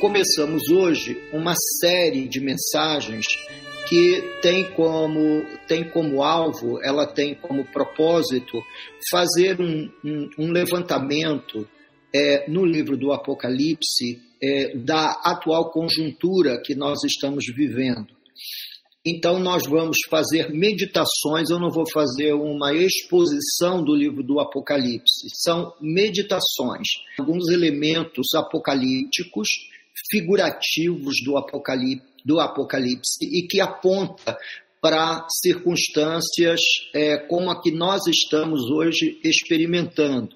começamos hoje uma série de mensagens que tem como, tem como alvo, ela tem como propósito fazer um, um, um levantamento é, no livro do Apocalipse é, da atual conjuntura que nós estamos vivendo. Então, nós vamos fazer meditações. Eu não vou fazer uma exposição do livro do Apocalipse, são meditações, alguns elementos apocalípticos, figurativos do Apocalipse, do Apocalipse e que aponta para circunstâncias é, como a que nós estamos hoje experimentando.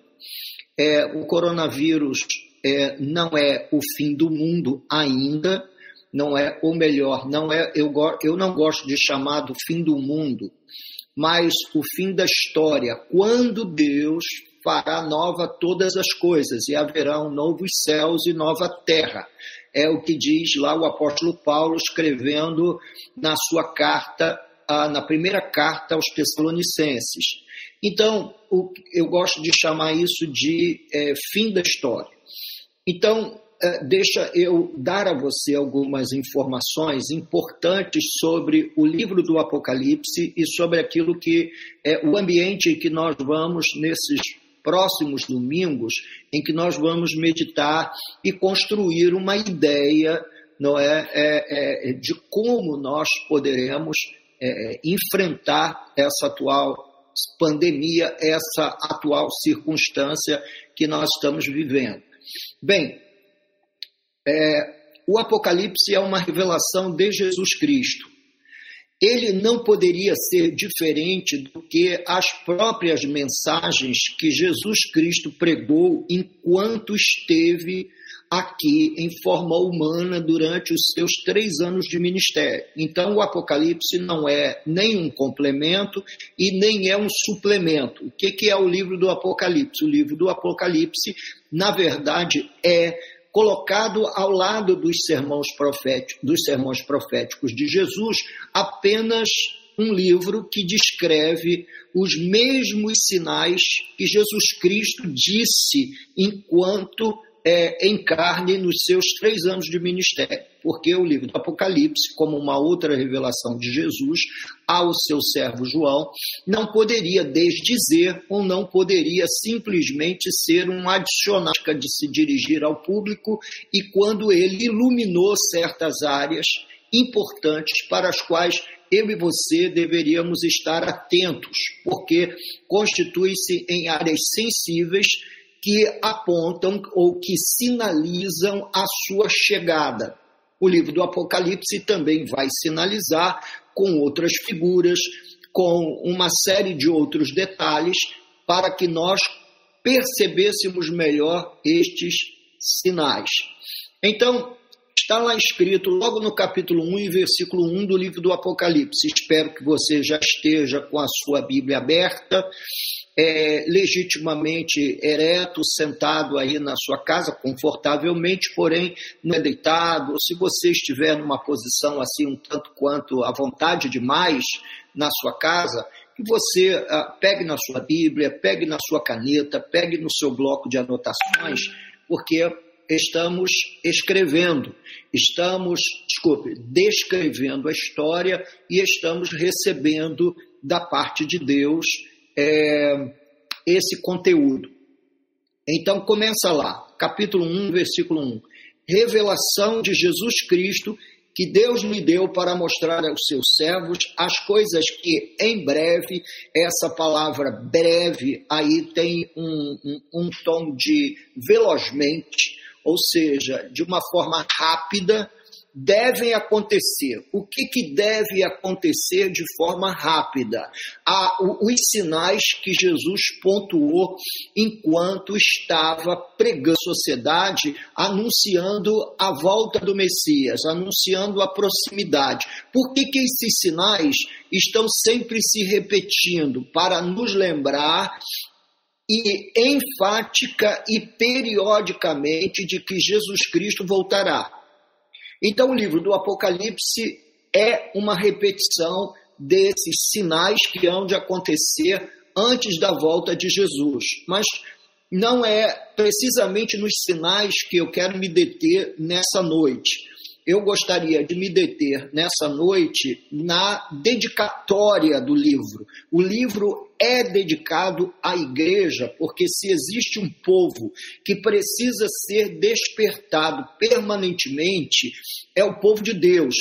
É, o coronavírus é, não é o fim do mundo ainda, não é, ou melhor, não é, eu, eu não gosto de chamar do fim do mundo, mas o fim da história, quando Deus fará nova todas as coisas e haverão novos céus e nova terra. É o que diz lá o apóstolo Paulo escrevendo na sua carta, na primeira carta aos Tessalonicenses. Então, eu gosto de chamar isso de é, fim da história. Então, é, deixa eu dar a você algumas informações importantes sobre o livro do Apocalipse e sobre aquilo que é o ambiente em que nós vamos nesses próximos domingos, em que nós vamos meditar e construir uma ideia, não é, é, é de como nós poderemos é, enfrentar essa atual pandemia, essa atual circunstância que nós estamos vivendo. Bem, é, o Apocalipse é uma revelação de Jesus Cristo. Ele não poderia ser diferente do que as próprias mensagens que Jesus Cristo pregou enquanto esteve aqui em forma humana durante os seus três anos de ministério. Então, o Apocalipse não é nem um complemento e nem é um suplemento. O que é o livro do Apocalipse? O livro do Apocalipse, na verdade, é colocado ao lado dos sermões proféticos, dos sermões proféticos de Jesus, apenas um livro que descreve os mesmos sinais que Jesus Cristo disse enquanto é, em carne nos seus três anos de ministério, porque o livro do Apocalipse, como uma outra revelação de Jesus ao seu servo João, não poderia desdizer ou não poderia simplesmente ser um adicional de se dirigir ao público e quando ele iluminou certas áreas importantes para as quais eu e você deveríamos estar atentos, porque constitui-se em áreas sensíveis que apontam ou que sinalizam a sua chegada. O livro do Apocalipse também vai sinalizar com outras figuras, com uma série de outros detalhes, para que nós percebêssemos melhor estes sinais. Então, está lá escrito logo no capítulo 1 e versículo 1 do livro do Apocalipse. Espero que você já esteja com a sua Bíblia aberta é, legitimamente ereto, sentado aí na sua casa, confortavelmente, porém não é deitado, se você estiver numa posição assim um tanto quanto à vontade demais na sua casa, que você ah, pegue na sua Bíblia, pegue na sua caneta, pegue no seu bloco de anotações, porque estamos escrevendo, estamos, desculpe, descrevendo a história e estamos recebendo da parte de Deus é, esse conteúdo. Então começa lá, capítulo 1, versículo 1. Revelação de Jesus Cristo que Deus lhe deu para mostrar aos seus servos as coisas que em breve, essa palavra breve aí tem um, um, um tom de velozmente, ou seja, de uma forma rápida, devem acontecer. O que, que deve acontecer de forma rápida? Ah, os sinais que Jesus pontuou enquanto estava pregando a sociedade, anunciando a volta do Messias, anunciando a proximidade. Por que, que esses sinais estão sempre se repetindo? Para nos lembrar e enfática e periodicamente de que Jesus Cristo voltará. Então, o livro do Apocalipse é uma repetição desses sinais que hão de acontecer antes da volta de Jesus. Mas não é precisamente nos sinais que eu quero me deter nessa noite. Eu gostaria de me deter nessa noite na dedicatória do livro. O livro é dedicado à igreja, porque se existe um povo que precisa ser despertado permanentemente, é o povo de Deus.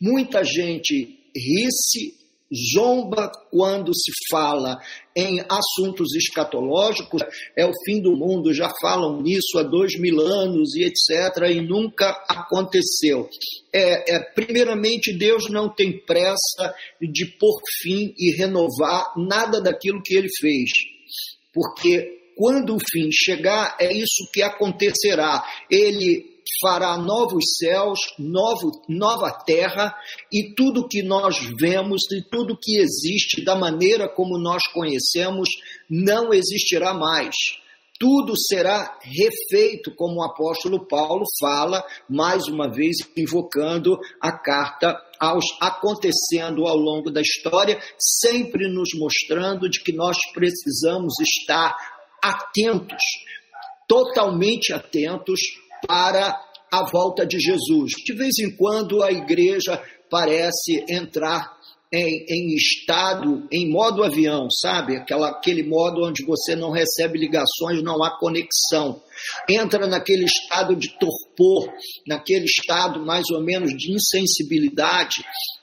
Muita gente ri-se zomba quando se fala em assuntos escatológicos, é o fim do mundo, já falam nisso há dois mil anos e etc., e nunca aconteceu. É, é, primeiramente, Deus não tem pressa de pôr fim e renovar nada daquilo que ele fez, porque quando o fim chegar, é isso que acontecerá. Ele fará novos céus, novo, nova terra, e tudo que nós vemos e tudo que existe da maneira como nós conhecemos não existirá mais. Tudo será refeito, como o apóstolo Paulo fala, mais uma vez invocando a carta aos acontecendo ao longo da história, sempre nos mostrando de que nós precisamos estar atentos, totalmente atentos para a volta de Jesus. De vez em quando a igreja parece entrar em, em, estado, em modo avião, sabe? Aquela, aquele modo onde você não recebe ligações, não há conexão. Entra naquele estado de torpor, naquele estado mais ou menos de insensibilidade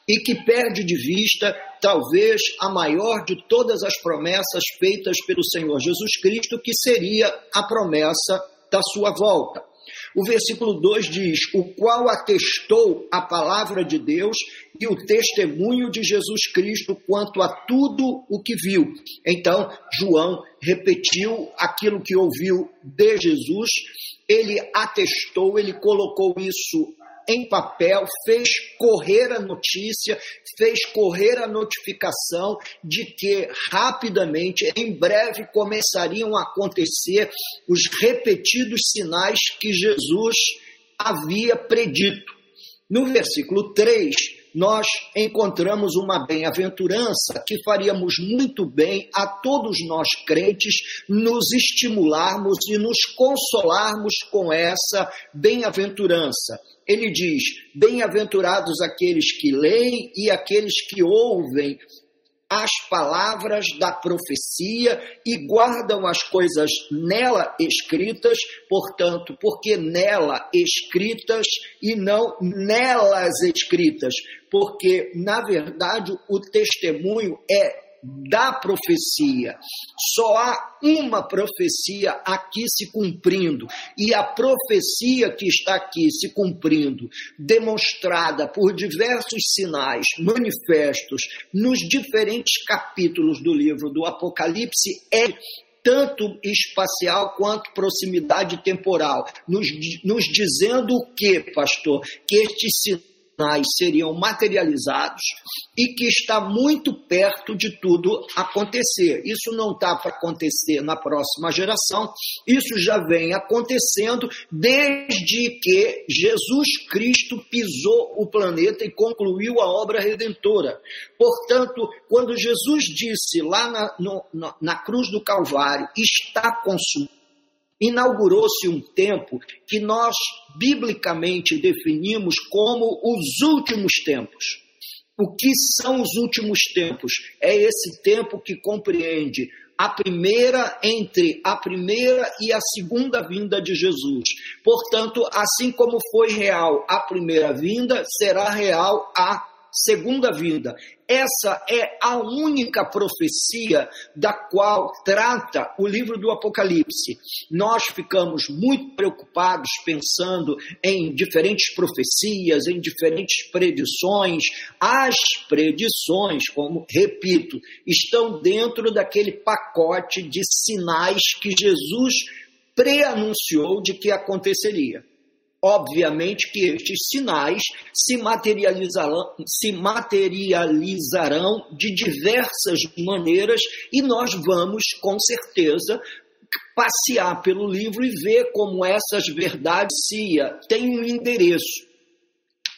e que perde de vista talvez a maior de todas as promessas feitas pelo Senhor Jesus Cristo, que seria a promessa da sua volta. O versículo 2 diz: O qual atestou a palavra de Deus e o testemunho de Jesus Cristo quanto a tudo o que viu. Então, João repetiu aquilo que ouviu de Jesus, ele atestou, ele colocou isso em papel, fez correr a notícia, fez correr a notificação de que rapidamente, em breve, começariam a acontecer os repetidos sinais que Jesus havia predito. No versículo 3, nós encontramos uma bem-aventurança que faríamos muito bem a todos nós crentes nos estimularmos e nos consolarmos com essa bem-aventurança ele diz: Bem-aventurados aqueles que leem e aqueles que ouvem as palavras da profecia e guardam as coisas nela escritas, portanto, porque nela escritas e não nelas escritas, porque na verdade o testemunho é da profecia. Só há uma profecia aqui se cumprindo, e a profecia que está aqui se cumprindo, demonstrada por diversos sinais manifestos nos diferentes capítulos do livro do Apocalipse, é tanto espacial quanto proximidade temporal, nos, nos dizendo o que, pastor? Que estes sinais sinais seriam materializados e que está muito perto de tudo acontecer. Isso não está para acontecer na próxima geração, isso já vem acontecendo desde que Jesus Cristo pisou o planeta e concluiu a obra redentora. Portanto, quando Jesus disse lá na, no, na, na cruz do Calvário, está consumado, inaugurou-se um tempo que nós biblicamente definimos como os últimos tempos. O que são os últimos tempos? É esse tempo que compreende a primeira entre a primeira e a segunda vinda de Jesus. Portanto, assim como foi real a primeira vinda, será real a segunda vinda. Essa é a única profecia da qual trata o livro do Apocalipse. Nós ficamos muito preocupados pensando em diferentes profecias, em diferentes predições. As predições, como repito, estão dentro daquele pacote de sinais que Jesus preanunciou de que aconteceria. Obviamente que estes sinais se materializarão, se materializarão de diversas maneiras e nós vamos, com certeza, passear pelo livro e ver como essas verdades têm um endereço.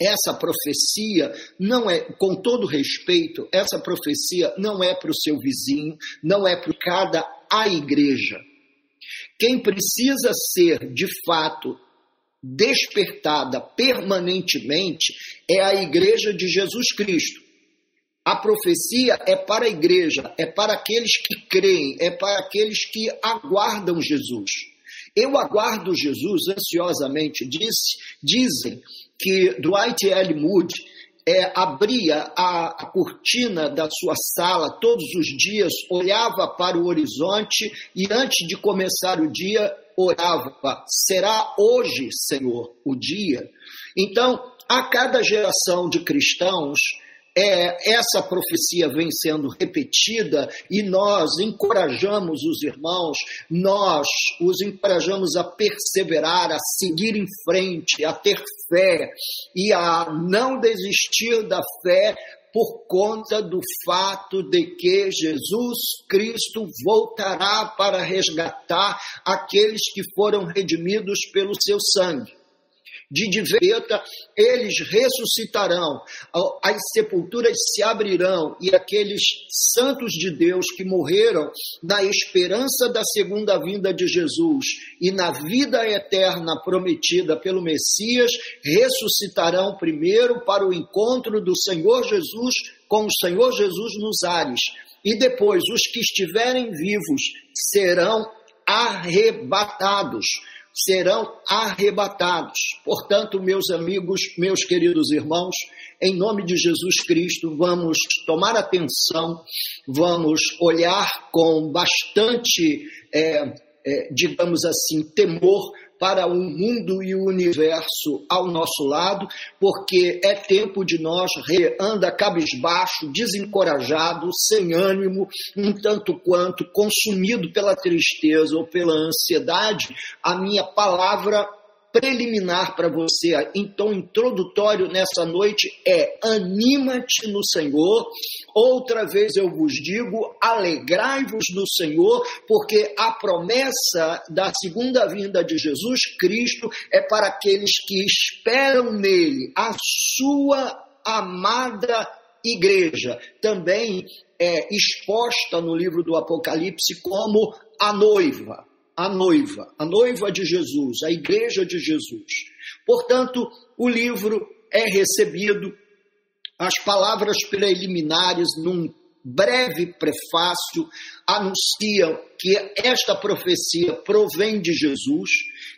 Essa profecia não é, com todo respeito, essa profecia não é para o seu vizinho, não é para cada a igreja. Quem precisa ser, de fato, despertada permanentemente é a igreja de Jesus Cristo. A profecia é para a igreja, é para aqueles que creem, é para aqueles que aguardam Jesus. Eu aguardo Jesus ansiosamente, diz, dizem que Dwight L. Moody é, abria a, a cortina da sua sala todos os dias, olhava para o horizonte e antes de começar o dia orava: será hoje, Senhor, o dia? Então, a cada geração de cristãos, é, essa profecia vem sendo repetida e nós encorajamos os irmãos, nós os encorajamos a perseverar, a seguir em frente, a ter fé e a não desistir da fé por conta do fato de que Jesus Cristo voltará para resgatar aqueles que foram redimidos pelo seu sangue de Diveta, eles ressuscitarão, as sepulturas se abrirão e aqueles santos de Deus que morreram na esperança da segunda vinda de Jesus e na vida eterna prometida pelo Messias, ressuscitarão primeiro para o encontro do Senhor Jesus com o Senhor Jesus nos ares. E depois, os que estiverem vivos serão arrebatados serão arrebatados. Portanto, meus amigos, meus queridos irmãos, em nome de Jesus Cristo, vamos tomar atenção, vamos olhar com bastante, é, é, digamos assim, temor para o mundo e o universo ao nosso lado, porque é tempo de nós anda cabisbaixo, desencorajado, sem ânimo, um tanto quanto consumido pela tristeza ou pela ansiedade. A minha palavra preliminar para você, tom introdutório nessa noite é: anima-te no Senhor. Outra vez eu vos digo: alegrai-vos no Senhor, porque a promessa da segunda vinda de Jesus Cristo é para aqueles que esperam nele, a sua amada igreja, também é exposta no livro do Apocalipse como a noiva a noiva, a noiva de Jesus, a igreja de Jesus. Portanto, o livro é recebido, as palavras preliminares, num breve prefácio, anunciam que esta profecia provém de Jesus,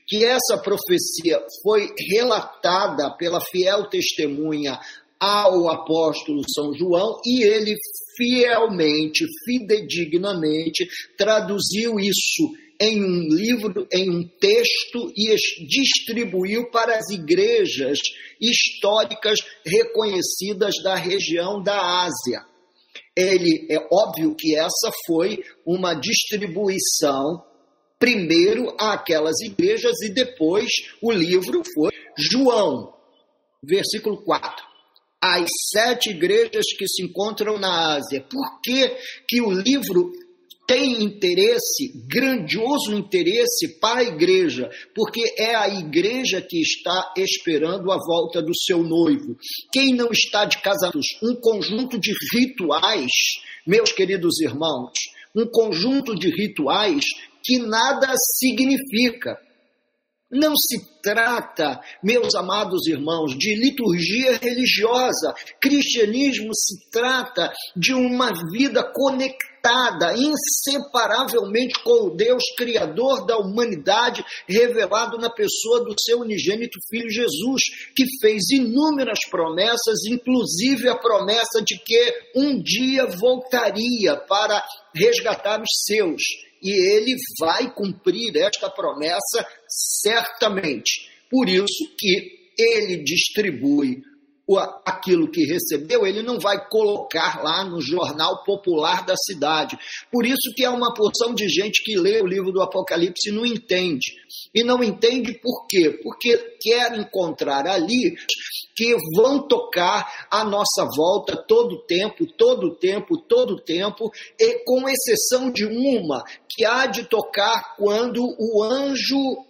que essa profecia foi relatada pela fiel testemunha ao apóstolo São João e ele fielmente, fidedignamente traduziu isso em um livro, em um texto e distribuiu para as igrejas históricas reconhecidas da região da Ásia. Ele é óbvio que essa foi uma distribuição primeiro àquelas igrejas e depois o livro foi João, versículo 4 as sete igrejas que se encontram na Ásia. Por que, que o livro tem interesse, grandioso interesse para a igreja, porque é a igreja que está esperando a volta do seu noivo. Quem não está de casados, um conjunto de rituais, meus queridos irmãos, um conjunto de rituais que nada significa. Não se trata, meus amados irmãos, de liturgia religiosa. Cristianismo se trata de uma vida conectada inseparavelmente com o Deus Criador da humanidade, revelado na pessoa do seu unigênito Filho Jesus, que fez inúmeras promessas, inclusive a promessa de que um dia voltaria para resgatar os seus e ele vai cumprir esta promessa certamente. Por isso que ele distribui aquilo que recebeu, ele não vai colocar lá no jornal popular da cidade. Por isso que há uma porção de gente que lê o livro do Apocalipse e não entende. E não entende por quê? Porque quer encontrar ali que vão tocar a nossa volta todo tempo, todo tempo, todo tempo, e com exceção de uma que há de tocar quando o anjo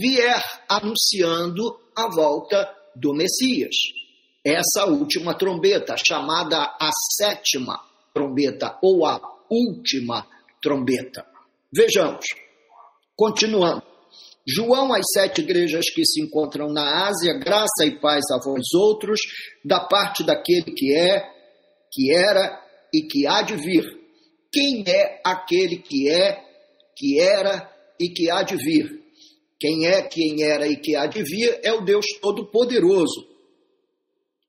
vier anunciando a volta do Messias. Essa última trombeta, chamada a sétima trombeta ou a última trombeta. Vejamos. Continuando. João às sete igrejas que se encontram na Ásia, graça e paz a vós outros, da parte daquele que é, que era e que há de vir. Quem é aquele que é, que era e que há de vir? Quem é, quem era e que há de vir é o Deus Todo-Poderoso.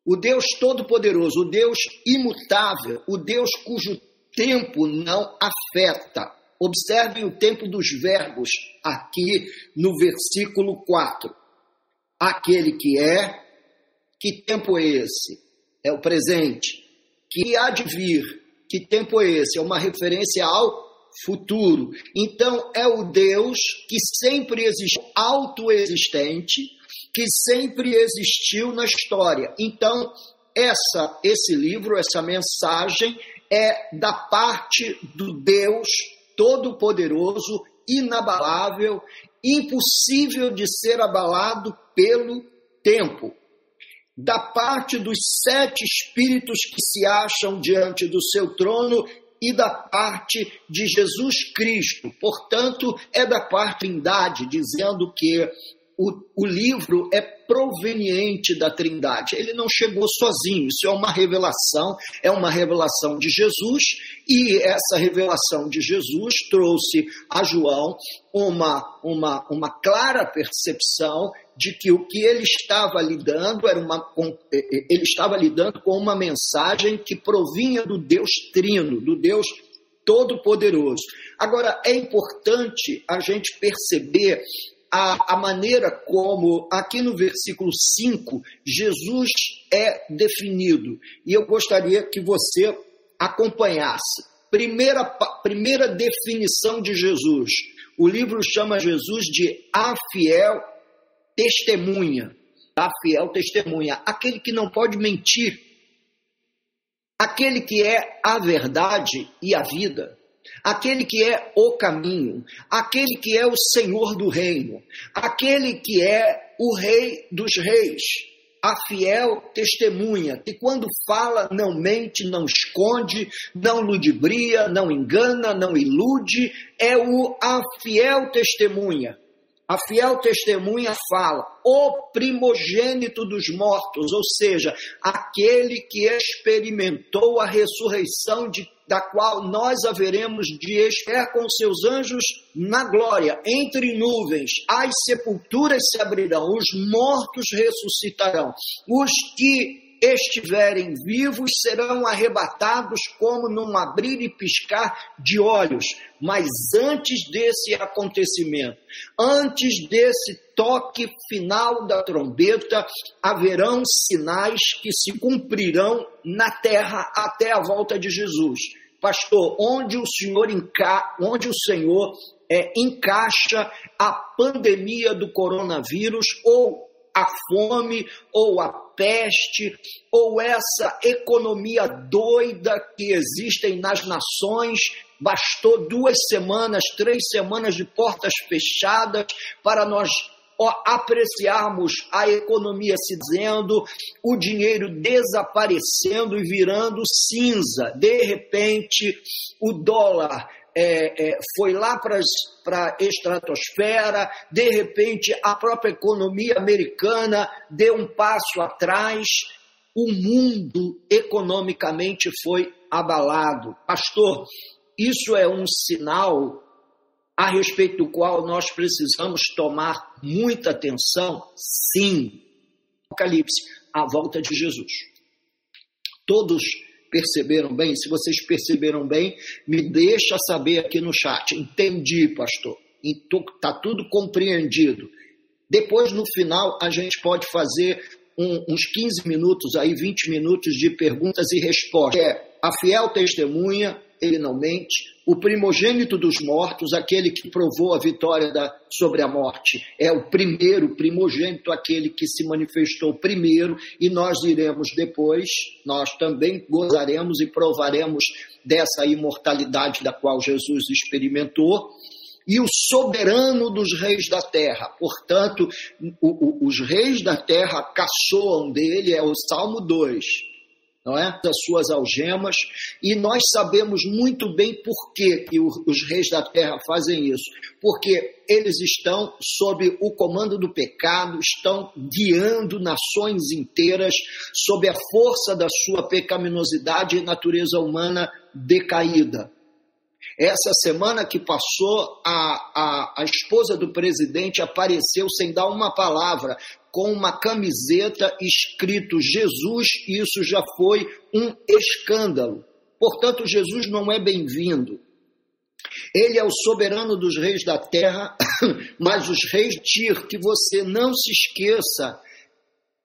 O Deus Todo-Poderoso, o Deus imutável, o Deus cujo tempo não afeta. Observem o tempo dos verbos aqui no versículo 4. Aquele que é, que tempo é esse? É o presente. Que há de vir, que tempo é esse? É uma referência ao futuro. Então, é o Deus que sempre existiu, autoexistente, que sempre existiu na história. Então, essa, esse livro, essa mensagem é da parte do Deus Todo-Poderoso, inabalável, impossível de ser abalado pelo tempo. Da parte dos sete espíritos que se acham diante do seu trono e da parte de Jesus Cristo. Portanto, é da parte Trindade, dizendo que o, o, livro é proveniente da Trindade. Ele não chegou sozinho, isso é uma revelação, é uma revelação de Jesus, e essa revelação de Jesus trouxe a João uma, uma, uma clara percepção de que o que ele estava lidando era uma ele estava lidando com uma mensagem que provinha do Deus Trino, do Deus Todo-Poderoso. Agora, é importante a gente perceber a, a maneira como, aqui no versículo 5, Jesus é definido. E eu gostaria que você acompanhasse. Primeira, primeira definição de Jesus. O livro chama Jesus de a fiel testemunha. A fiel testemunha. Aquele que não pode mentir. Aquele que é a verdade e a vida aquele que é o caminho, aquele que é o Senhor do reino, aquele que é o Rei dos reis, a fiel testemunha, que quando fala não mente, não esconde, não ludibria, não engana, não ilude, é o a fiel testemunha. A fiel testemunha fala, o primogênito dos mortos, ou seja, aquele que experimentou a ressurreição de da qual nós haveremos de estar com seus anjos na glória, entre nuvens, as sepulturas se abrirão, os mortos ressuscitarão, os que estiverem vivos serão arrebatados como num abrir e piscar de olhos. Mas antes desse acontecimento, antes desse toque final da trombeta, haverão sinais que se cumprirão na terra até a volta de Jesus. Pastor, onde o Senhor enca... onde o Senhor é, encaixa a pandemia do coronavírus ou a fome ou a peste ou essa economia doida que existem nas nações. Bastou duas semanas, três semanas de portas fechadas para nós apreciarmos a economia se dizendo, o dinheiro desaparecendo e virando cinza. De repente, o dólar é, é, foi lá para a estratosfera, de repente a própria economia americana deu um passo atrás, o mundo economicamente foi abalado. Pastor, isso é um sinal a respeito do qual nós precisamos tomar muita atenção? Sim. Apocalipse, a volta de Jesus. Todos perceberam bem? Se vocês perceberam bem, me deixa saber aqui no chat. Entendi, pastor. Está tudo compreendido. Depois, no final, a gente pode fazer um, uns 15 minutos, aí 20 minutos de perguntas e respostas. É a fiel testemunha, ele não mente. O primogênito dos mortos, aquele que provou a vitória da, sobre a morte, é o primeiro primogênito, aquele que se manifestou primeiro, e nós iremos depois, nós também gozaremos e provaremos dessa imortalidade da qual Jesus experimentou e o soberano dos reis da terra. Portanto, o, o, os reis da terra caçoam dele, é o Salmo 2 não é? Das suas algemas, e nós sabemos muito bem por que, que os reis da terra fazem isso. Porque eles estão sob o comando do pecado, estão guiando nações inteiras sob a força da sua pecaminosidade e natureza humana decaída. Essa semana que passou, a, a, a esposa do presidente apareceu sem dar uma palavra, com uma camiseta escrito Jesus, isso já foi um escândalo. Portanto, Jesus não é bem-vindo. Ele é o soberano dos reis da terra, mas os reis Tir, que você não se esqueça,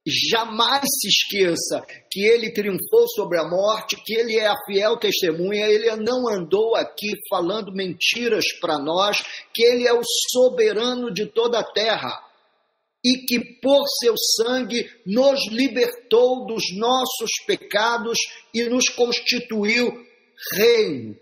jamais se esqueça que ele triunfou sobre a morte, que ele é a fiel testemunha, ele não andou aqui falando mentiras para nós, que ele é o soberano de toda a terra e que por seu sangue nos libertou dos nossos pecados e nos constituiu reino,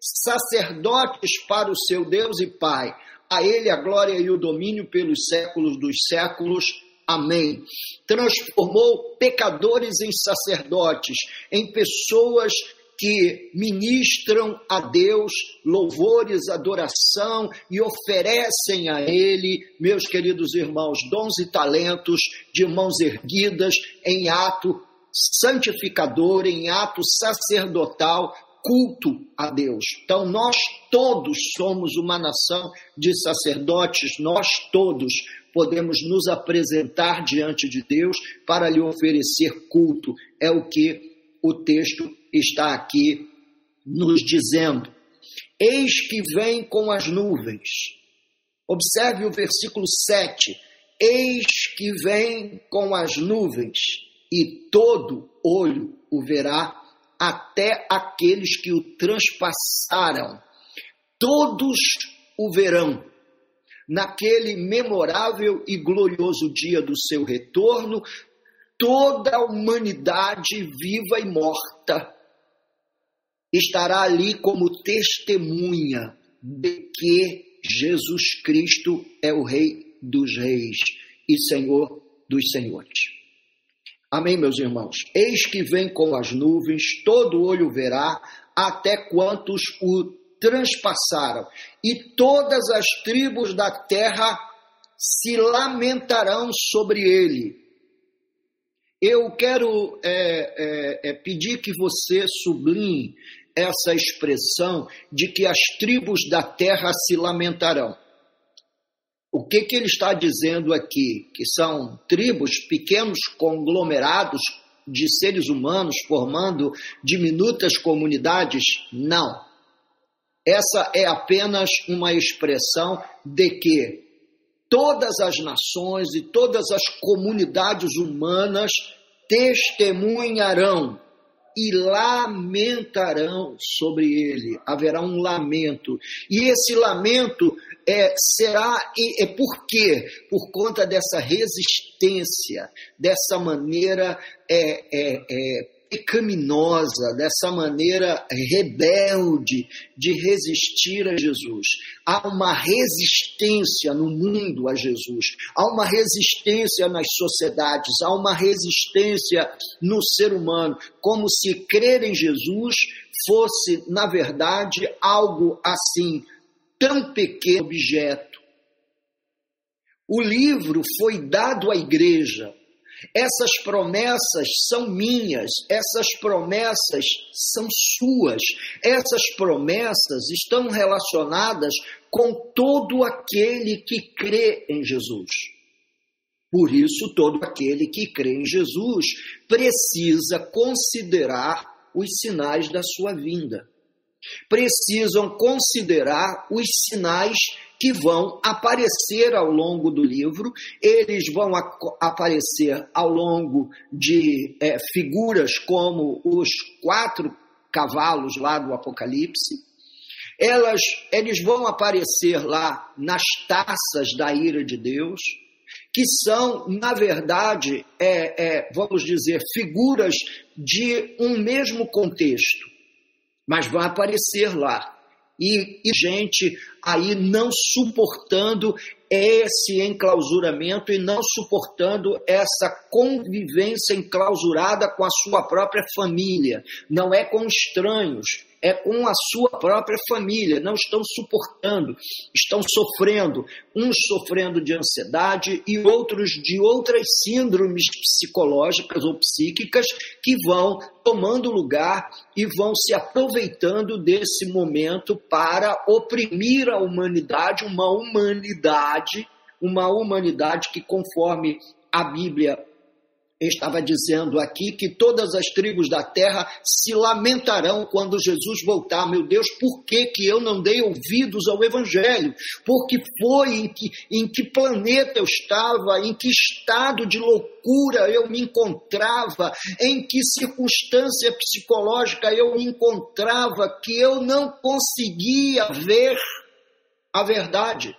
sacerdotes para o seu Deus e Pai. A ele a glória e o domínio pelos séculos dos séculos. Amém. Transformou pecadores em sacerdotes, em pessoas que ministram a Deus louvores, adoração e oferecem a Ele, meus queridos irmãos, dons e talentos de mãos erguidas em ato santificador, em ato sacerdotal, culto a Deus. Então, nós todos somos uma nação de sacerdotes, nós todos podemos nos apresentar diante de Deus para lhe oferecer culto. É o que o texto está aqui nos dizendo. Eis que vem com as nuvens. Observe o versículo 7. Eis que vem com as nuvens, e todo olho o verá, até aqueles que o transpassaram. Todos o verão naquele memorável e glorioso dia do seu retorno, toda a humanidade viva e morta estará ali como testemunha de que Jesus Cristo é o Rei dos Reis e Senhor dos Senhores. Amém, meus irmãos? Eis que vem com as nuvens, todo olho verá, até quantos o transpassaram, e todas as tribos da terra se lamentarão sobre ele. Eu quero é, é, é, pedir que você sublinhe essa expressão de que as tribos da terra se lamentarão. O que, que ele está dizendo aqui? Que são tribos, pequenos conglomerados de seres humanos formando diminutas comunidades? Não. Essa é apenas uma expressão de que todas as nações e todas as comunidades humanas testemunharão e lamentarão sobre ele. Haverá um lamento. E esse lamento é, será. E, é por quê? Por conta dessa resistência, dessa maneira é, é, é pecaminosa, dessa maneira rebelde de resistir a Jesus. Há uma resistência no mundo a Jesus, há uma resistência nas sociedades, há uma resistência no ser humano, como se crer em Jesus fosse, na verdade, algo assim, tão pequeno objeto. O livro foi dado à igreja essas promessas são minhas, essas promessas são suas, essas promessas estão relacionadas com todo aquele que crê em Jesus. Por isso, todo aquele que crê em Jesus precisa considerar os sinais da sua vinda. Precisam considerar os sinais que vão aparecer ao longo do livro, eles vão aparecer ao longo de é, figuras como os quatro cavalos lá do Apocalipse, elas, eles vão aparecer lá nas taças da ira de Deus, que são, na verdade, é, é, vamos dizer, figuras de um mesmo contexto, mas vão aparecer lá e, e gente aí não suportando esse enclausuramento e não suportando essa convivência enclausurada com a sua própria família. Não é com estranhos, é com a sua própria família, não estão suportando, estão sofrendo, uns sofrendo de ansiedade e outros de outras síndromes psicológicas ou psíquicas que vão tomando lugar e vão se aproveitando desse momento para oprimir a humanidade, uma humanidade, uma humanidade que conforme a Bíblia estava dizendo aqui que todas as tribos da terra se lamentarão quando Jesus voltar. Meu Deus, por que, que eu não dei ouvidos ao Evangelho? Porque foi em que, em que planeta eu estava, em que estado de loucura eu me encontrava, em que circunstância psicológica eu me encontrava, que eu não conseguia ver a verdade.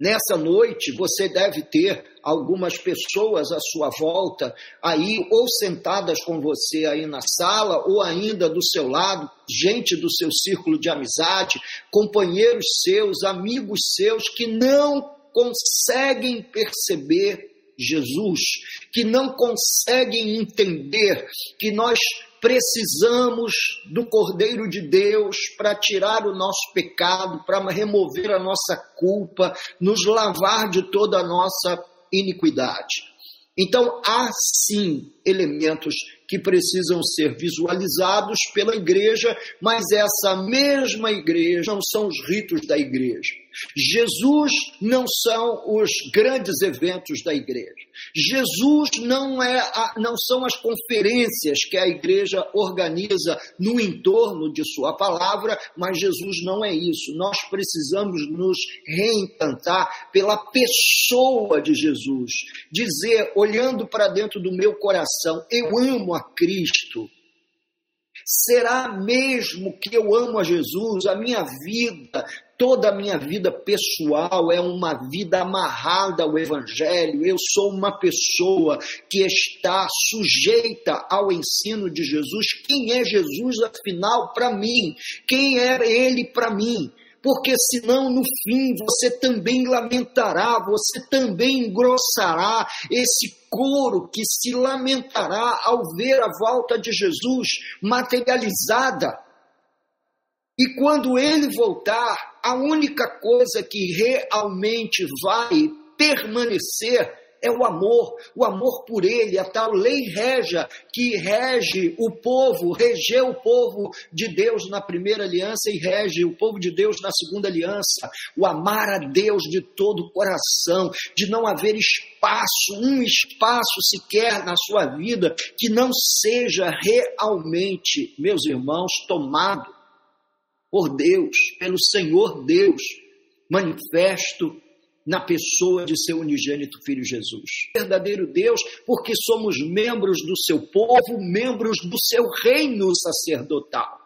Nessa noite você deve ter algumas pessoas à sua volta aí ou sentadas com você aí na sala ou ainda do seu lado, gente do seu círculo de amizade, companheiros seus, amigos seus que não conseguem perceber Jesus, que não conseguem entender que nós precisamos do Cordeiro de Deus para tirar o nosso pecado, para remover a nossa culpa, nos lavar de toda a nossa iniquidade. Então, há sim elementos que precisam ser visualizados pela igreja, mas essa mesma igreja não são os ritos da igreja. Jesus não são os grandes eventos da igreja. Jesus não, é a, não são as conferências que a igreja organiza no entorno de sua palavra, mas Jesus não é isso. Nós precisamos nos reencantar pela pessoa de Jesus. Dizer, olhando para dentro do meu coração, eu amo a Cristo. Será mesmo que eu amo a Jesus? A minha vida, toda a minha vida pessoal é uma vida amarrada ao Evangelho. Eu sou uma pessoa que está sujeita ao ensino de Jesus. Quem é Jesus, afinal, para mim? Quem é Ele para mim? Porque senão no fim você também lamentará, você também engrossará esse coro que se lamentará ao ver a volta de Jesus materializada. E quando ele voltar, a única coisa que realmente vai permanecer é o amor, o amor por ele, a tal lei regia que rege o povo, regeu o povo de Deus na primeira aliança e rege o povo de Deus na segunda aliança. O amar a Deus de todo o coração, de não haver espaço, um espaço sequer na sua vida que não seja realmente, meus irmãos, tomado por Deus, pelo Senhor Deus, manifesto na pessoa de seu unigênito Filho Jesus. Verdadeiro Deus, porque somos membros do seu povo, membros do seu reino sacerdotal.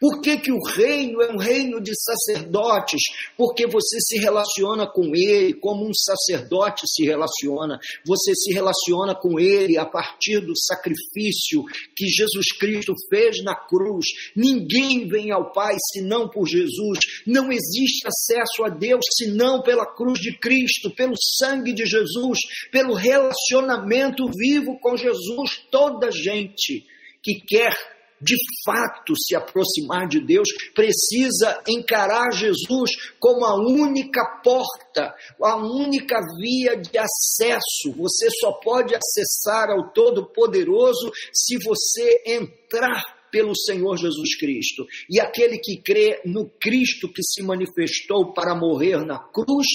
Por que, que o reino é um reino de sacerdotes? Porque você se relaciona com ele como um sacerdote se relaciona. Você se relaciona com ele a partir do sacrifício que Jesus Cristo fez na cruz. Ninguém vem ao Pai senão por Jesus. Não existe acesso a Deus senão pela cruz de Cristo, pelo sangue de Jesus, pelo relacionamento vivo com Jesus. Toda gente que quer de fato se aproximar de Deus, precisa encarar Jesus como a única porta, a única via de acesso. Você só pode acessar ao Todo-Poderoso se você entrar pelo Senhor Jesus Cristo. E aquele que crê no Cristo que se manifestou para morrer na cruz,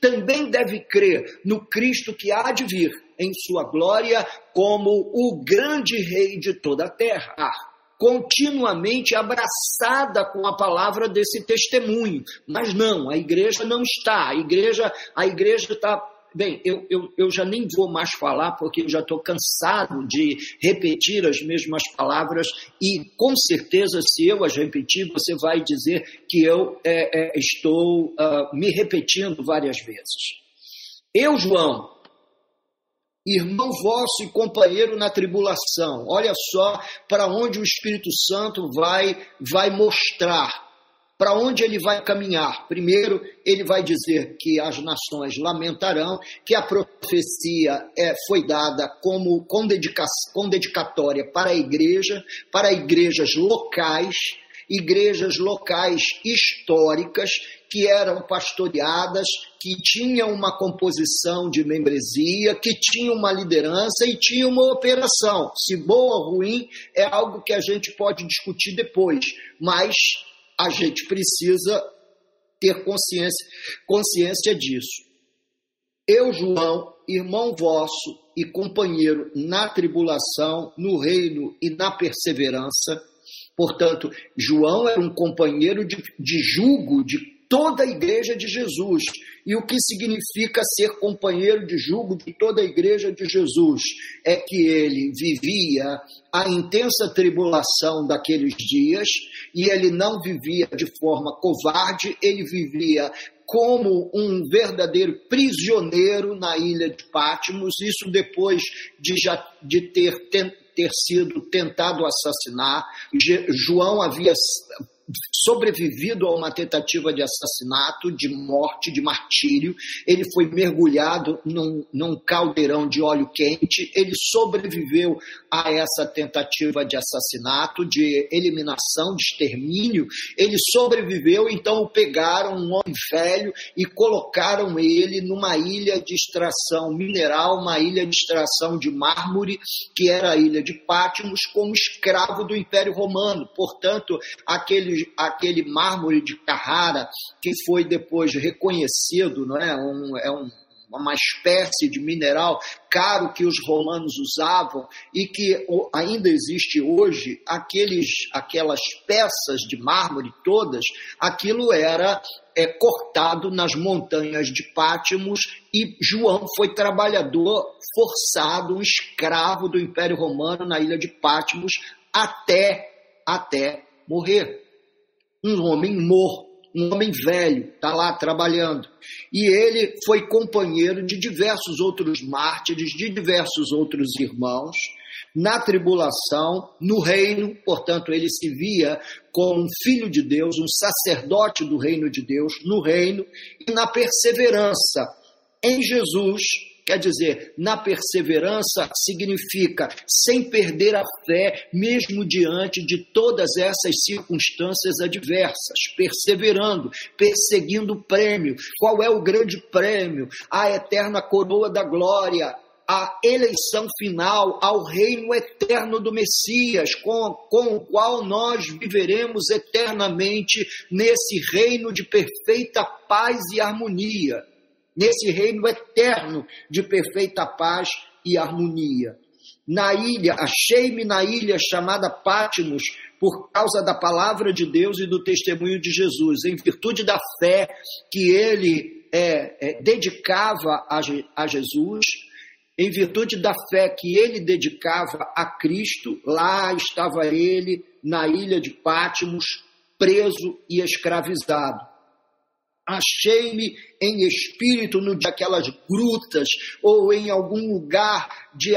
também deve crer no Cristo que há de vir em sua glória como o grande rei de toda a terra continuamente abraçada com a palavra desse testemunho. Mas não, a igreja não está. A igreja a igreja está Bem, eu, eu, eu já nem vou mais falar porque eu já estou cansado de repetir as mesmas palavras e com certeza, se eu as repetir, você vai dizer que eu é, é, estou uh, me repetindo várias vezes. Eu, João, irmão vosso e companheiro na tribulação. Olha só para onde o Espírito Santo vai vai mostrar para onde ele vai caminhar? Primeiro, ele vai dizer que as nações lamentarão, que a profecia é, foi dada como com, dedica, com dedicatória para a igreja, para igrejas locais, igrejas locais históricas que eram pastoreadas, que tinham uma composição de membresia, que tinham uma liderança e tinham uma operação. Se boa ou ruim é algo que a gente pode discutir depois, mas a gente precisa ter consciência, consciência disso. Eu, João, irmão vosso e companheiro na tribulação, no reino e na perseverança. Portanto, João era um companheiro de, de julgo de toda a igreja de Jesus. E o que significa ser companheiro de jugo de toda a igreja de Jesus? É que ele vivia a intensa tribulação daqueles dias e ele não vivia de forma covarde, ele vivia como um verdadeiro prisioneiro na ilha de Patmos, isso depois de, já, de ter, ter sido tentado assassinar. João havia sobrevivido a uma tentativa de assassinato, de morte, de martírio. Ele foi mergulhado num, num caldeirão de óleo quente. Ele sobreviveu a essa tentativa de assassinato, de eliminação, de extermínio. Ele sobreviveu, então o pegaram, um homem velho, e colocaram ele numa ilha de extração mineral, uma ilha de extração de mármore, que era a ilha de Pátimos, como escravo do Império Romano. Portanto, aquele aquele, mármore de Carrara que foi depois reconhecido, não é? Um, é um, uma espécie de mineral caro que os romanos usavam e que ainda existe hoje, aqueles, aquelas peças de mármore todas, aquilo era é, cortado nas montanhas de Pátimos e João foi trabalhador forçado, um escravo do Império Romano na ilha de Pátimos até, até morrer um homem morto, um homem velho, está lá trabalhando. E ele foi companheiro de diversos outros mártires, de diversos outros irmãos, na tribulação, no reino, portanto, ele se via como um filho de Deus, um sacerdote do reino de Deus, no reino, e na perseverança em Jesus Quer dizer, na perseverança significa sem perder a fé, mesmo diante de todas essas circunstâncias adversas, perseverando, perseguindo o prêmio. Qual é o grande prêmio? A eterna coroa da glória, a eleição final ao reino eterno do Messias, com, com, o qual nós viveremos eternamente nesse reino de perfeita paz e harmonia nesse reino eterno de perfeita paz e harmonia. Na ilha, achei-me na ilha chamada Pátimos, por causa da palavra de Deus e do testemunho de Jesus, em virtude da fé que ele é, é, dedicava a, a Jesus, em virtude da fé que ele dedicava a Cristo, lá estava ele na ilha de Pátimos, preso e escravizado achei-me em espírito no daquelas grutas ou em algum lugar de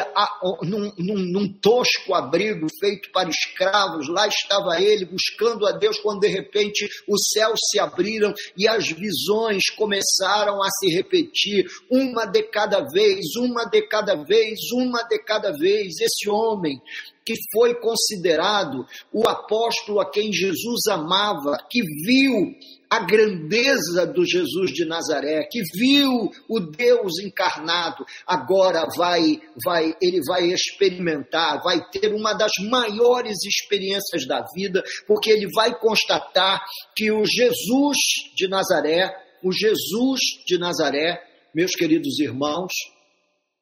num, num, num, tosco abrigo feito para escravos. Lá estava ele buscando a Deus quando de repente os céus se abriram e as visões começaram a se repetir, uma de cada vez, uma de cada vez, uma de cada vez. Esse homem que foi considerado o apóstolo a quem Jesus amava, que viu a grandeza do Jesus de Nazaré, que viu o Deus encarnado, agora vai, vai, ele vai experimentar, vai ter uma das maiores experiências da vida, porque ele vai constatar que o Jesus de Nazaré, o Jesus de Nazaré, meus queridos irmãos,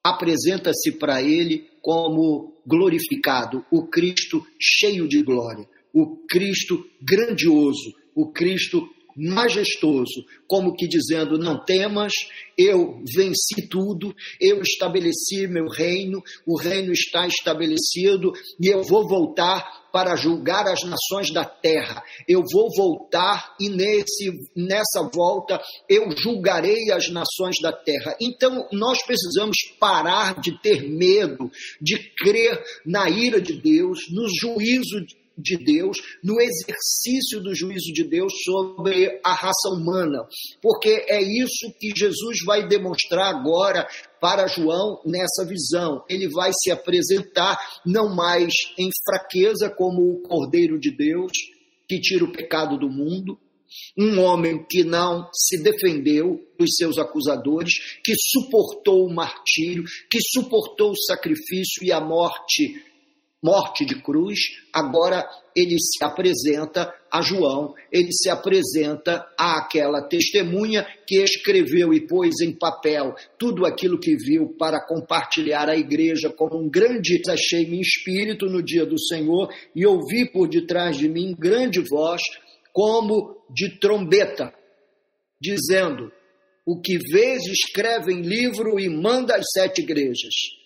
apresenta-se para ele como glorificado, o Cristo cheio de glória, o Cristo grandioso, o Cristo majestoso, como que dizendo: Não temas, eu venci tudo, eu estabeleci meu reino, o reino está estabelecido e eu vou voltar para julgar as nações da terra. Eu vou voltar e nesse, nessa volta eu julgarei as nações da terra. Então nós precisamos parar de ter medo, de crer na ira de Deus, no juízo de Deus, no exercício do juízo de Deus sobre a raça humana. Porque é isso que Jesus vai demonstrar agora para João nessa visão. Ele vai se apresentar não mais em fraqueza como o Cordeiro de Deus, que tira o pecado do mundo, um homem que não se defendeu dos seus acusadores, que suportou o martírio, que suportou o sacrifício e a morte morte de cruz, agora ele se apresenta a João, ele se apresenta àquela testemunha que escreveu e pôs em papel tudo aquilo que viu para compartilhar à igreja como um grande achei-me em espírito no dia do Senhor e ouvi por detrás de mim grande voz como de trombeta, dizendo: O que vês, escreve em livro e manda às sete igrejas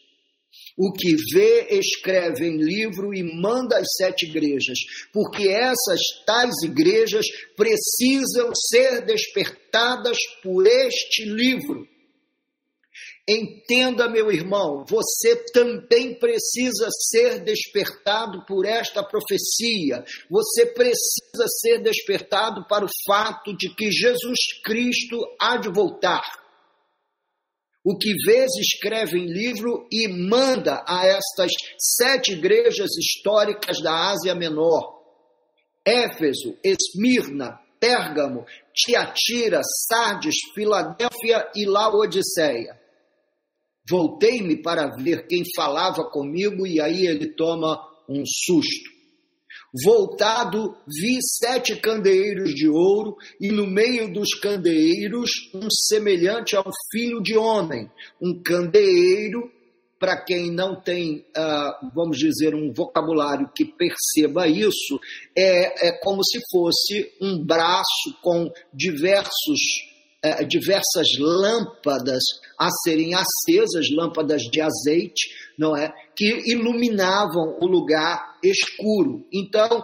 o que vê, escreve em livro e manda às sete igrejas, porque essas tais igrejas precisam ser despertadas por este livro. Entenda, meu irmão, você também precisa ser despertado por esta profecia. Você precisa ser despertado para o fato de que Jesus Cristo há de voltar. O que vês, escreve em livro e manda a estas sete igrejas históricas da Ásia Menor: Éfeso, Esmirna, Pérgamo, Tiatira, Sardes, Filadélfia e Laodiceia. Voltei-me para ver quem falava comigo e aí ele toma um susto. Voltado, vi sete candeeiros de ouro, e no meio dos candeeiros, um semelhante a um filho de homem. Um candeeiro, para quem não tem, uh, vamos dizer, um vocabulário que perceba isso, é, é como se fosse um braço com diversos é, diversas lâmpadas a serem acesas, lâmpadas de azeite, não é? Que iluminavam o lugar escuro. Então,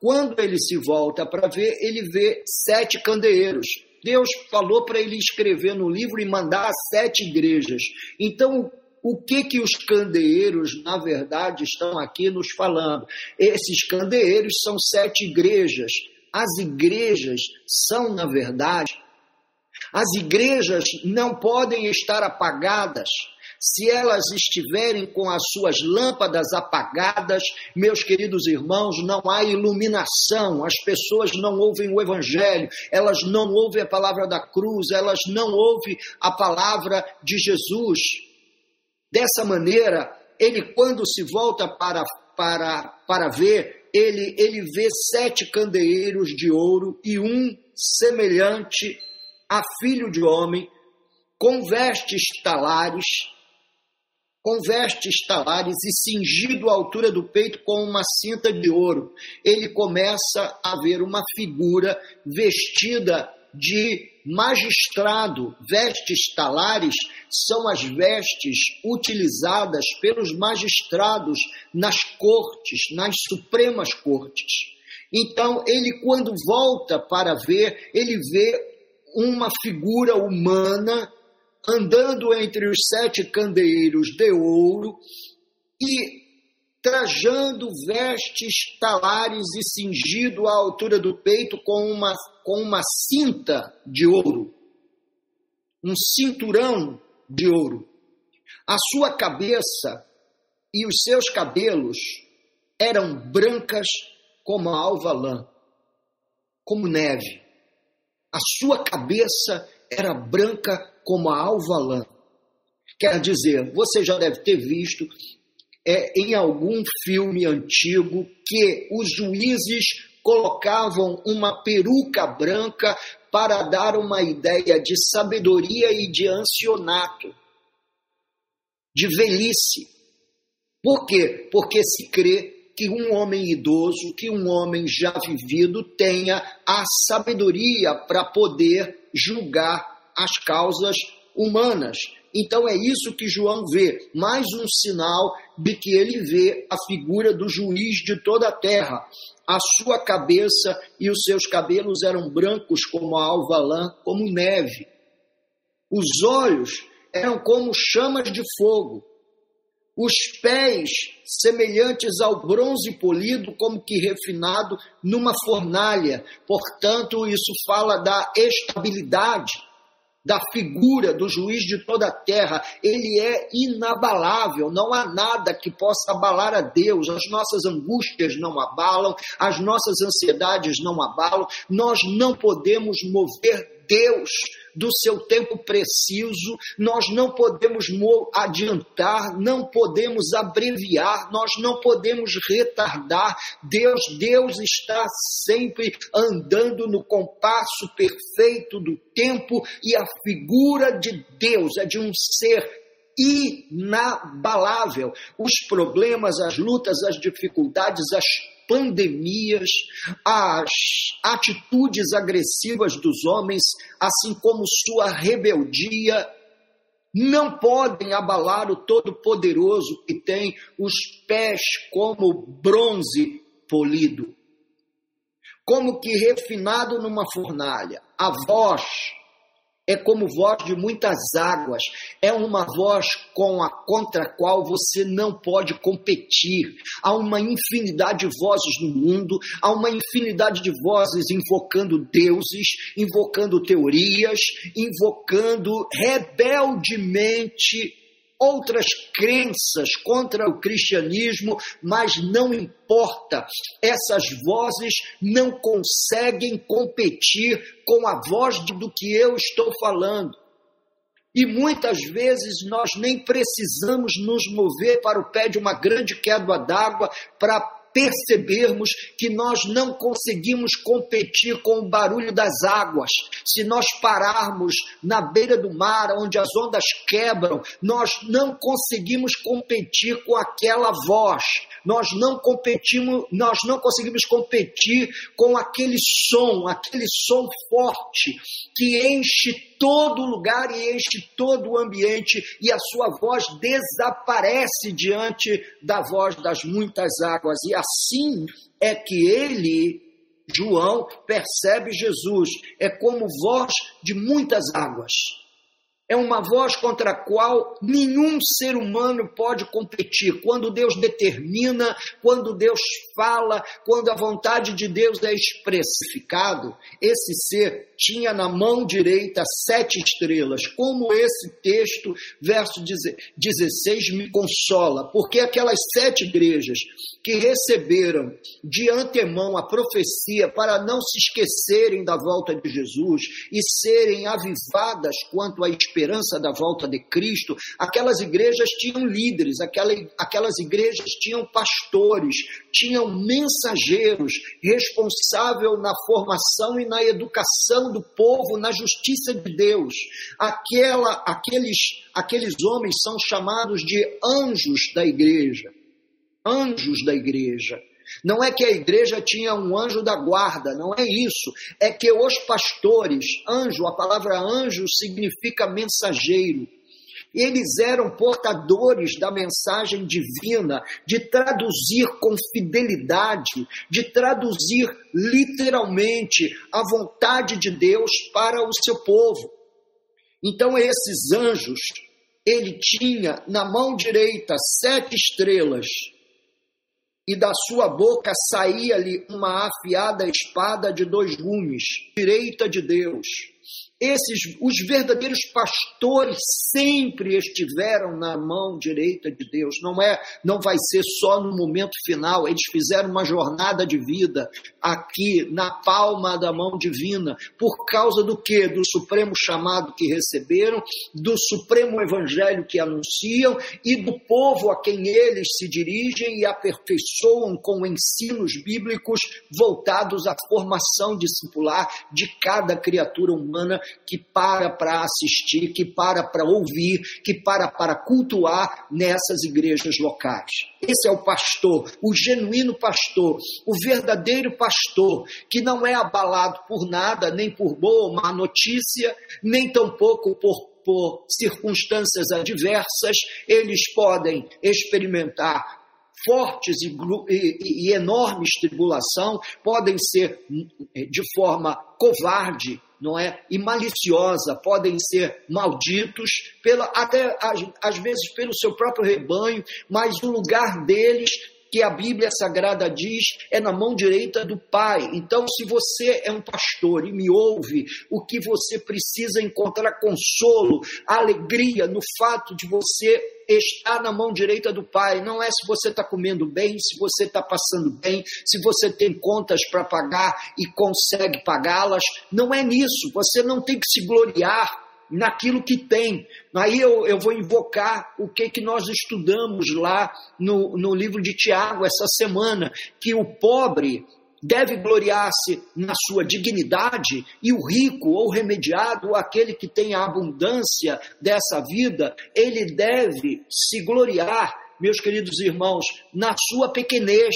quando ele se volta para ver, ele vê sete candeeiros. Deus falou para ele escrever no livro e mandar sete igrejas. Então, o que que os candeeiros, na verdade, estão aqui nos falando? Esses candeeiros são sete igrejas. As igrejas são, na verdade, as igrejas não podem estar apagadas. Se elas estiverem com as suas lâmpadas apagadas, meus queridos irmãos, não há iluminação, as pessoas não ouvem o Evangelho, elas não ouvem a palavra da cruz, elas não ouvem a palavra de Jesus. Dessa maneira, ele, quando se volta para, para, para ver, ele, ele vê sete candeeiros de ouro e um semelhante a filho de homem, com vestes talares, com vestes talares e cingido à altura do peito com uma cinta de ouro. Ele começa a ver uma figura vestida de magistrado. Vestes talares são as vestes utilizadas pelos magistrados nas cortes, nas supremas cortes. Então, ele, quando volta para ver, ele vê uma figura humana andando entre os sete candeeiros de ouro e trajando vestes talares e cingido à altura do peito com uma, com uma cinta de ouro, um cinturão de ouro. A sua cabeça e os seus cabelos eram brancas como a alva lã, como neve. A sua cabeça era branca como a alva lã. Quer dizer, você já deve ter visto é, em algum filme antigo que os juízes colocavam uma peruca branca para dar uma ideia de sabedoria e de ancianato, de velhice. Por quê? Porque se crê que um homem idoso, que um homem já vivido tenha a sabedoria para poder julgar as causas humanas. Então é isso que João vê, mais um sinal de que ele vê a figura do juiz de toda a terra. A sua cabeça e os seus cabelos eram brancos como a alva lã, como neve. Os olhos eram como chamas de fogo os pés semelhantes ao bronze polido, como que refinado numa fornalha. Portanto, isso fala da estabilidade da figura do juiz de toda a terra. Ele é inabalável, não há nada que possa abalar a Deus. As nossas angústias não abalam, as nossas ansiedades não abalam. Nós não podemos mover Deus do seu tempo preciso, nós não podemos adiantar, não podemos abreviar, nós não podemos retardar. Deus, Deus está sempre andando no compasso perfeito do tempo e a figura de Deus é de um ser inabalável. Os problemas, as lutas, as dificuldades, as pandemias, as atitudes agressivas dos homens, assim como sua rebeldia, não podem abalar o Todo-Poderoso que tem os pés como bronze polido, como que refinado numa fornalha, a voz é como voz de muitas águas, é uma voz com a contra a qual você não pode competir. Há uma infinidade de vozes no mundo, há uma infinidade de vozes invocando deuses, invocando teorias, invocando rebeldemente outras crenças contra o cristianismo, mas não importa, essas vozes não conseguem competir com a voz do que eu estou falando. E muitas vezes nós nem precisamos nos mover para o pé de uma grande queda d'água para percebermos que nós não conseguimos competir com o barulho das águas. Se nós pararmos na beira do mar, onde as ondas quebram, nós não conseguimos competir com aquela voz. Nós não competimos, nós não conseguimos competir com aquele som, aquele som forte que enche todo lugar e enche todo o ambiente, e a sua voz desaparece diante da voz das muitas águas. E assim é que ele, João, percebe Jesus, é como voz de muitas águas é uma voz contra a qual nenhum ser humano pode competir. Quando Deus determina, quando Deus fala, quando a vontade de Deus é expressificado, esse ser tinha na mão direita sete estrelas. Como esse texto, verso 16, me consola, porque aquelas sete igrejas que receberam de antemão a profecia para não se esquecerem da volta de Jesus e serem avivadas quanto à esperança da volta de Cristo, aquelas igrejas tinham líderes, aquelas igrejas tinham pastores, tinham mensageiros responsável na formação e na educação do povo na justiça de Deus. Aquela, aqueles, aqueles homens são chamados de anjos da igreja anjos da igreja. Não é que a igreja tinha um anjo da guarda, não é isso. É que os pastores, anjo, a palavra anjo significa mensageiro. Eles eram portadores da mensagem divina, de traduzir com fidelidade, de traduzir literalmente a vontade de Deus para o seu povo. Então, esses anjos, ele tinha na mão direita sete estrelas e da sua boca saía-lhe uma afiada espada de dois gumes, direita de Deus esses, os verdadeiros pastores sempre estiveram na mão direita de Deus. Não é, não vai ser só no momento final. Eles fizeram uma jornada de vida aqui na palma da mão divina, por causa do que? Do supremo chamado que receberam, do supremo evangelho que anunciam e do povo a quem eles se dirigem e aperfeiçoam com ensinos bíblicos voltados à formação discipular de cada criatura humana que para para assistir, que para para ouvir, que para para cultuar nessas igrejas locais. Esse é o pastor, o genuíno pastor, o verdadeiro pastor, que não é abalado por nada, nem por boa ou má notícia, nem tampouco por por circunstâncias adversas, eles podem experimentar fortes e, e, e, enormes tribulação, podem ser de forma covarde não é? E maliciosa, podem ser malditos pela até às, às vezes pelo seu próprio rebanho, mas o lugar deles que a Bíblia Sagrada diz é na mão direita do Pai. Então, se você é um pastor e me ouve, o que você precisa encontrar consolo, alegria no fato de você estar na mão direita do Pai. Não é se você está comendo bem, se você está passando bem, se você tem contas para pagar e consegue pagá-las. Não é nisso. Você não tem que se gloriar naquilo que tem. Aí eu, eu vou invocar o que, que nós estudamos lá no, no livro de Tiago essa semana, que o pobre deve gloriar-se na sua dignidade e o rico ou remediado, ou aquele que tem a abundância dessa vida, ele deve se gloriar, meus queridos irmãos, na sua pequenez,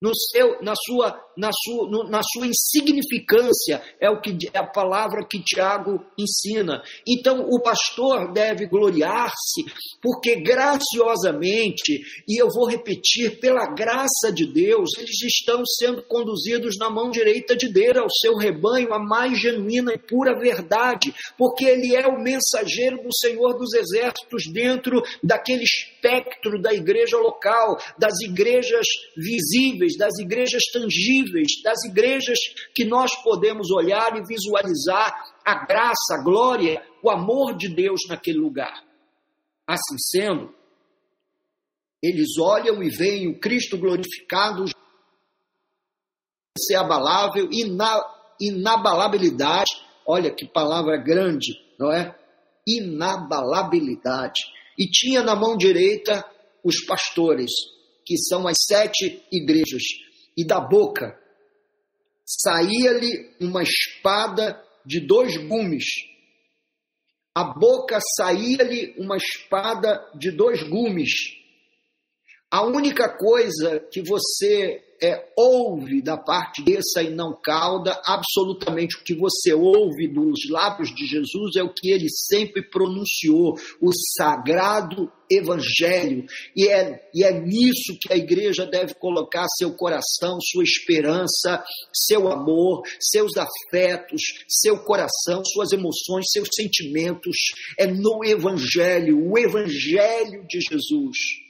no seu, na, sua, na, sua, no, na sua insignificância, é o que é a palavra que Tiago ensina. Então, o pastor deve gloriar-se, porque graciosamente, e eu vou repetir, pela graça de Deus, eles estão sendo conduzidos na mão direita de Deus, ao seu rebanho, a mais genuína e pura verdade, porque ele é o mensageiro do Senhor dos Exércitos dentro daquele espectro da igreja local, das igrejas visíveis das igrejas tangíveis, das igrejas que nós podemos olhar e visualizar a graça, a glória, o amor de Deus naquele lugar. Assim sendo, eles olham e veem o Cristo glorificado, ser abalável, ina, inabalabilidade. Olha que palavra grande, não é? Inabalabilidade. E tinha na mão direita os pastores, que são as sete igrejas, e da boca saía-lhe uma espada de dois gumes. A boca saía-lhe uma espada de dois gumes. A única coisa que você é, ouve da parte dessa e não cauda, absolutamente o que você ouve dos lábios de Jesus é o que ele sempre pronunciou, o sagrado evangelho. E é, e é nisso que a igreja deve colocar seu coração, sua esperança, seu amor, seus afetos, seu coração, suas emoções, seus sentimentos. É no evangelho, o evangelho de Jesus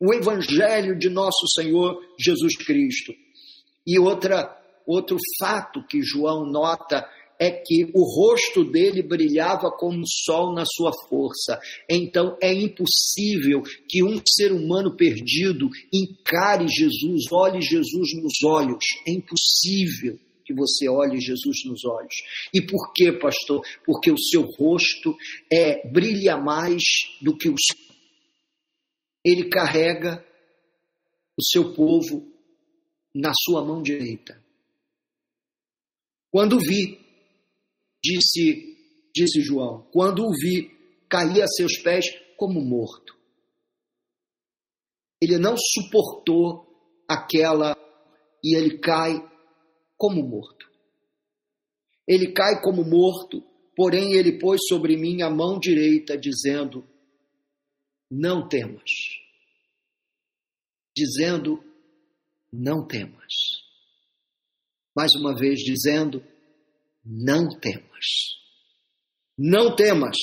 o evangelho de nosso Senhor Jesus Cristo. E outra, outro fato que João nota é que o rosto dele brilhava como o sol na sua força. Então é impossível que um ser humano perdido encare Jesus, olhe Jesus nos olhos. É impossível que você olhe Jesus nos olhos. E por quê, pastor? Porque o seu rosto é brilha mais do que o ele carrega o seu povo na sua mão direita. Quando vi, disse, disse João, quando o vi, caí a seus pés como morto. Ele não suportou aquela e ele cai como morto. Ele cai como morto, porém ele pôs sobre mim a mão direita, dizendo: não temas. Dizendo, não temas. Mais uma vez dizendo, não temas. Não temas.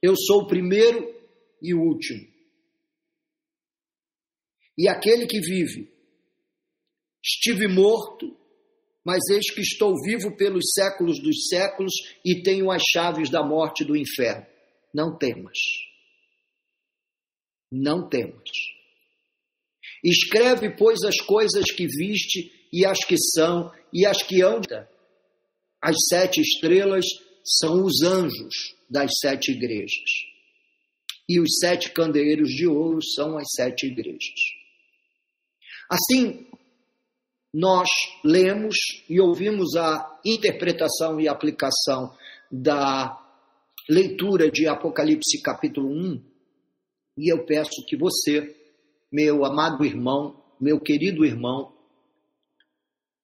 Eu sou o primeiro e o último. E aquele que vive, estive morto, mas eis que estou vivo pelos séculos dos séculos e tenho as chaves da morte e do inferno. Não temas não temos. Escreve, pois, as coisas que viste e as que são e as que hão. As sete estrelas são os anjos das sete igrejas. E os sete candeeiros de ouro são as sete igrejas. Assim, nós lemos e ouvimos a interpretação e aplicação da leitura de Apocalipse capítulo 1 e eu peço que você, meu amado irmão, meu querido irmão,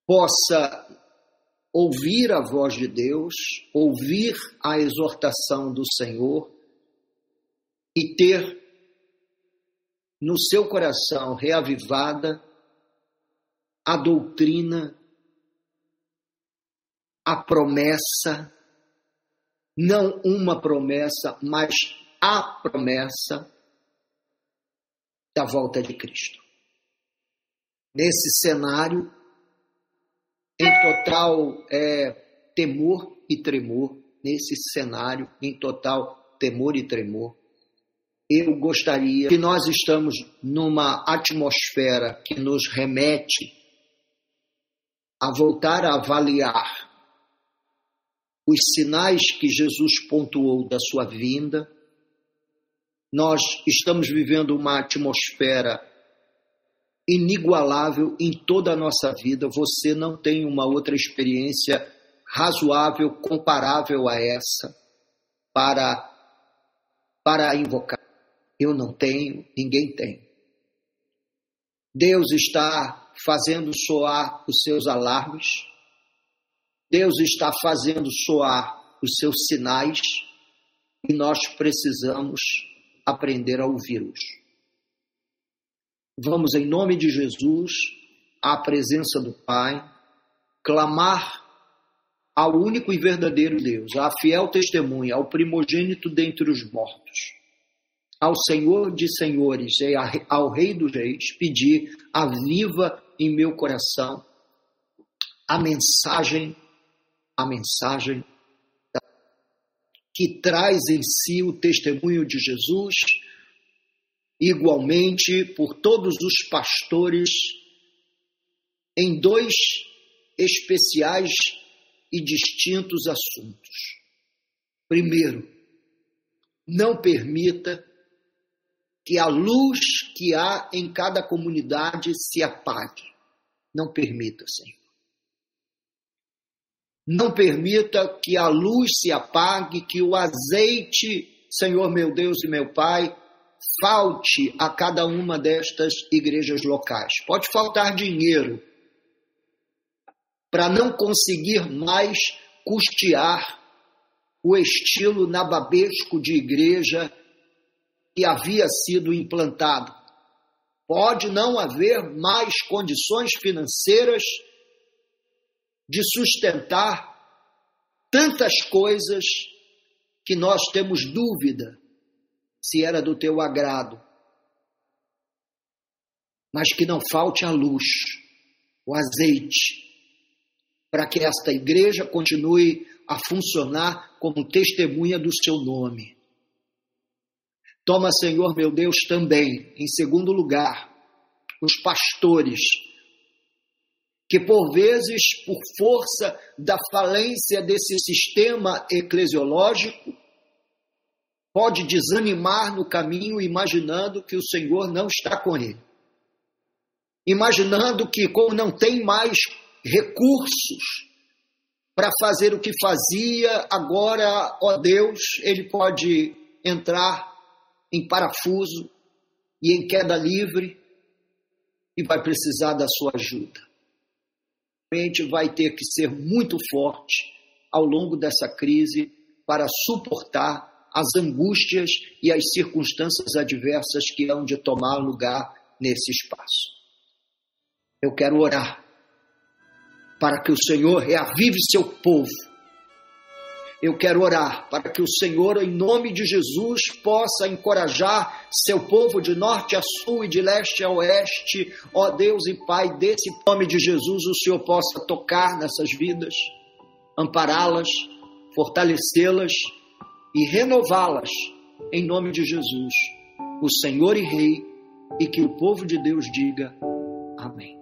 possa ouvir a voz de Deus, ouvir a exortação do Senhor e ter no seu coração reavivada a doutrina a promessa, não uma promessa, mas a promessa da volta de Cristo. Nesse cenário, em total é, temor e tremor, nesse cenário, em total temor e tremor, eu gostaria que nós estamos numa atmosfera que nos remete a voltar a avaliar os sinais que Jesus pontuou da sua vinda. Nós estamos vivendo uma atmosfera inigualável em toda a nossa vida. Você não tem uma outra experiência razoável, comparável a essa, para, para invocar. Eu não tenho, ninguém tem. Deus está fazendo soar os seus alarmes, Deus está fazendo soar os seus sinais e nós precisamos aprender a ouvi-los. Vamos, em nome de Jesus, à presença do Pai, clamar ao único e verdadeiro Deus, à fiel testemunha, ao primogênito dentre os mortos ao Senhor de Senhores e ao Rei dos Reis, pedir, aviva em meu coração a mensagem, a mensagem que traz em si o testemunho de Jesus, igualmente por todos os pastores, em dois especiais e distintos assuntos. Primeiro, não permita que a luz que há em cada comunidade se apague. Não permita, Senhor. Não permita que a luz se apague, que o azeite, Senhor meu Deus e meu Pai, falte a cada uma destas igrejas locais. Pode faltar dinheiro para não conseguir mais custear o estilo nababesco de igreja que havia sido implantado. Pode não haver mais condições financeiras de sustentar tantas coisas que nós temos dúvida se era do teu agrado. Mas que não falte a luz, o azeite, para que esta igreja continue a funcionar como testemunha do seu nome. Toma, Senhor meu Deus, também, em segundo lugar, os pastores, que por vezes, por força da falência desse sistema eclesiológico, pode desanimar no caminho, imaginando que o Senhor não está com ele. Imaginando que, como não tem mais recursos para fazer o que fazia, agora, ó Deus, ele pode entrar em parafuso e em queda livre e vai precisar da sua ajuda. A gente vai ter que ser muito forte ao longo dessa crise para suportar as angústias e as circunstâncias adversas que hão de tomar lugar nesse espaço. Eu quero orar para que o Senhor reavive seu povo eu quero orar para que o Senhor, em nome de Jesus, possa encorajar seu povo de norte a sul e de leste a oeste. Ó Deus e Pai, desse nome de Jesus, o Senhor possa tocar nessas vidas, ampará-las, fortalecê-las e renová-las, em nome de Jesus, o Senhor e Rei, e que o povo de Deus diga amém.